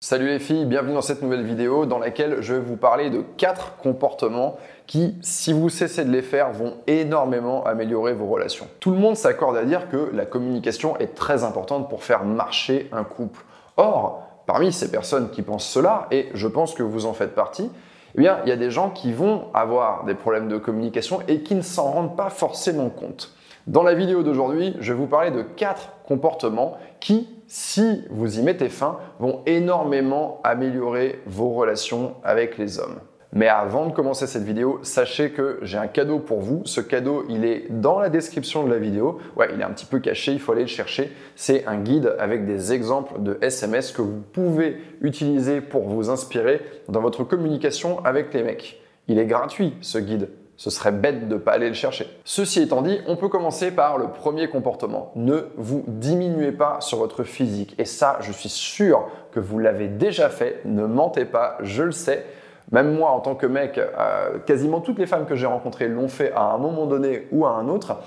Salut les filles, bienvenue dans cette nouvelle vidéo dans laquelle je vais vous parler de quatre comportements qui, si vous cessez de les faire, vont énormément améliorer vos relations. Tout le monde s'accorde à dire que la communication est très importante pour faire marcher un couple. Or, parmi ces personnes qui pensent cela, et je pense que vous en faites partie, eh il y a des gens qui vont avoir des problèmes de communication et qui ne s'en rendent pas forcément compte. Dans la vidéo d'aujourd'hui, je vais vous parler de quatre comportements qui, si vous y mettez fin, vont énormément améliorer vos relations avec les hommes. Mais avant de commencer cette vidéo, sachez que j'ai un cadeau pour vous. Ce cadeau, il est dans la description de la vidéo. Ouais, il est un petit peu caché, il faut aller le chercher. C'est un guide avec des exemples de SMS que vous pouvez utiliser pour vous inspirer dans votre communication avec les mecs. Il est gratuit, ce guide. Ce serait bête de ne pas aller le chercher. Ceci étant dit, on peut commencer par le premier comportement. Ne vous diminuez pas sur votre physique. Et ça, je suis sûr que vous l'avez déjà fait. Ne mentez pas, je le sais. Même moi, en tant que mec, euh, quasiment toutes les femmes que j'ai rencontrées l'ont fait à un moment donné ou à un autre.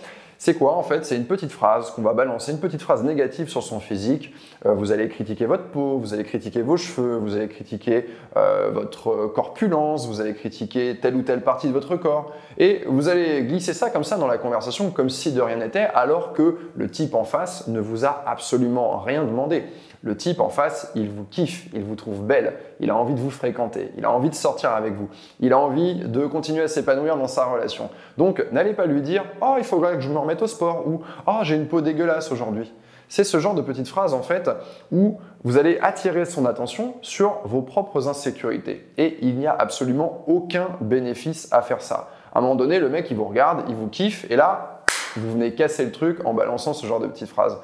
C'est quoi en fait? C'est une petite phrase qu'on va balancer, une petite phrase négative sur son physique. Euh, vous allez critiquer votre peau, vous allez critiquer vos cheveux, vous allez critiquer euh, votre corpulence, vous allez critiquer telle ou telle partie de votre corps. Et vous allez glisser ça comme ça dans la conversation, comme si de rien n'était, alors que le type en face ne vous a absolument rien demandé. Le type en face, il vous kiffe, il vous trouve belle, il a envie de vous fréquenter, il a envie de sortir avec vous, il a envie de continuer à s'épanouir dans sa relation. Donc n'allez pas lui dire Oh, il faudrait que je me remette au sport ou Oh, j'ai une peau dégueulasse aujourd'hui. C'est ce genre de petites phrases en fait où vous allez attirer son attention sur vos propres insécurités. Et il n'y a absolument aucun bénéfice à faire ça. À un moment donné, le mec il vous regarde, il vous kiffe et là, vous venez casser le truc en balançant ce genre de petites phrases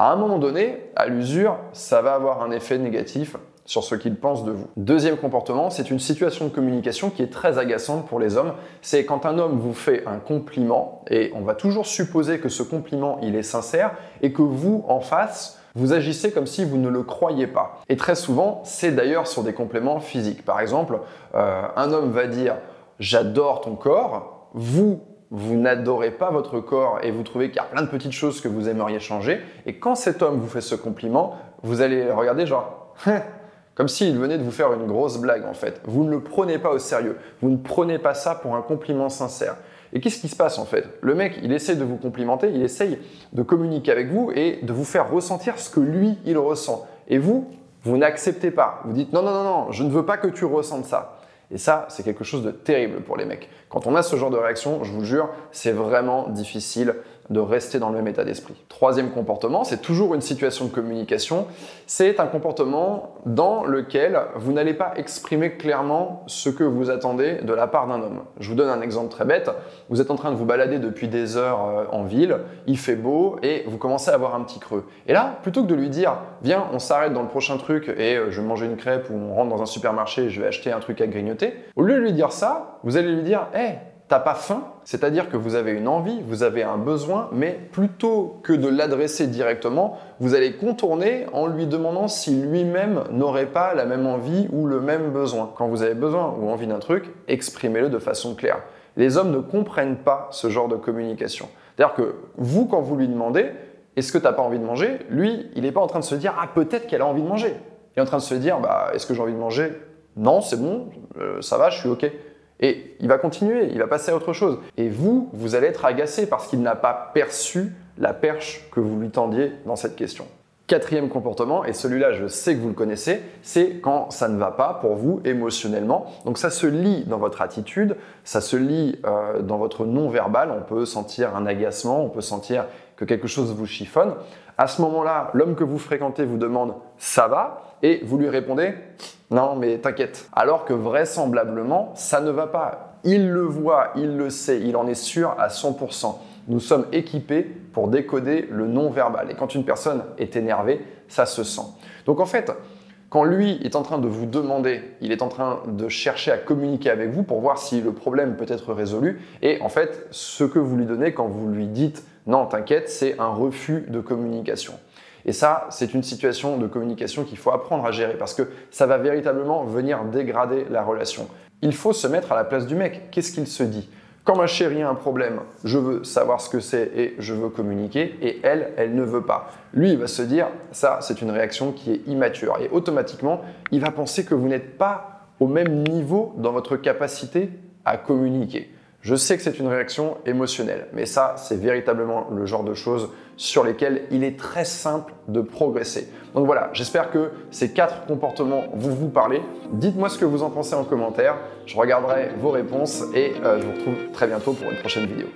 à un moment donné, à l'usure, ça va avoir un effet négatif sur ce qu'ils pensent de vous. Deuxième comportement, c'est une situation de communication qui est très agaçante pour les hommes. C'est quand un homme vous fait un compliment, et on va toujours supposer que ce compliment, il est sincère, et que vous, en face, vous agissez comme si vous ne le croyez pas. Et très souvent, c'est d'ailleurs sur des compléments physiques. Par exemple, euh, un homme va dire ⁇ J'adore ton cor ⁇ vous, vous n'adorez pas votre corps et vous trouvez qu'il y a plein de petites choses que vous aimeriez changer, et quand cet homme vous fait ce compliment, vous allez regarder genre, comme s'il venait de vous faire une grosse blague en fait. Vous ne le prenez pas au sérieux, vous ne prenez pas ça pour un compliment sincère. Et qu'est-ce qui se passe en fait? Le mec, il essaie de vous complimenter, il essaye de communiquer avec vous et de vous faire ressentir ce que lui, il ressent. Et vous, vous n'acceptez pas. Vous dites non, non, non, non, je ne veux pas que tu ressentes ça. Et ça, c'est quelque chose de terrible pour les mecs. Quand on a ce genre de réaction, je vous jure, c'est vraiment difficile de rester dans le même état d'esprit. Troisième comportement, c'est toujours une situation de communication. C'est un comportement dans lequel vous n'allez pas exprimer clairement ce que vous attendez de la part d'un homme. Je vous donne un exemple très bête. Vous êtes en train de vous balader depuis des heures euh, en ville, il fait beau et vous commencez à avoir un petit creux. Et là, plutôt que de lui dire, viens, on s'arrête dans le prochain truc et euh, je vais manger une crêpe ou on rentre dans un supermarché et je vais acheter un truc à grignoter, au lieu de lui dire ça, vous allez lui dire, hé, t'as pas faim, c'est-à-dire que vous avez une envie, vous avez un besoin, mais plutôt que de l'adresser directement, vous allez contourner en lui demandant si lui-même n'aurait pas la même envie ou le même besoin. Quand vous avez besoin ou envie d'un truc, exprimez-le de façon claire. Les hommes ne comprennent pas ce genre de communication. C'est-à-dire que vous, quand vous lui demandez, est-ce que tu n'as pas envie de manger? Lui, il n'est pas en train de se dire, ah peut-être qu'elle a envie de manger. Il est en train de se dire, bah, est-ce que j'ai envie de manger? Non, c'est bon, euh, ça va, je suis OK. Et il va continuer, il va passer à autre chose. Et vous, vous allez être agacé parce qu'il n'a pas perçu la perche que vous lui tendiez dans cette question. Quatrième comportement, et celui-là je sais que vous le connaissez, c'est quand ça ne va pas pour vous émotionnellement. Donc ça se lit dans votre attitude, ça se lit euh, dans votre non-verbal, on peut sentir un agacement, on peut sentir que quelque chose vous chiffonne. À ce moment-là, l'homme que vous fréquentez vous demande ⁇ ça va ?⁇ et vous lui répondez non, mais t'inquiète. Alors que vraisemblablement, ça ne va pas. Il le voit, il le sait, il en est sûr à 100%. Nous sommes équipés pour décoder le non-verbal. Et quand une personne est énervée, ça se sent. Donc en fait, quand lui est en train de vous demander, il est en train de chercher à communiquer avec vous pour voir si le problème peut être résolu. Et en fait, ce que vous lui donnez quand vous lui dites non, t'inquiète, c'est un refus de communication. Et ça, c'est une situation de communication qu'il faut apprendre à gérer parce que ça va véritablement venir dégrader la relation. Il faut se mettre à la place du mec. Qu'est-ce qu'il se dit? Quand ma chérie a un problème, je veux savoir ce que c'est et je veux communiquer, et elle, elle ne veut pas. Lui, il va se dire, ça, c'est une réaction qui est immature. Et automatiquement, il va penser que vous n'êtes pas au même niveau dans votre capacité à communiquer. Je sais que c'est une réaction émotionnelle, mais ça, c'est véritablement le genre de choses sur lesquelles il est très simple de progresser. Donc voilà, j'espère que ces quatre comportements vont vous parler. Dites-moi ce que vous en pensez en commentaire. Je regarderai vos réponses et euh, je vous retrouve très bientôt pour une prochaine vidéo.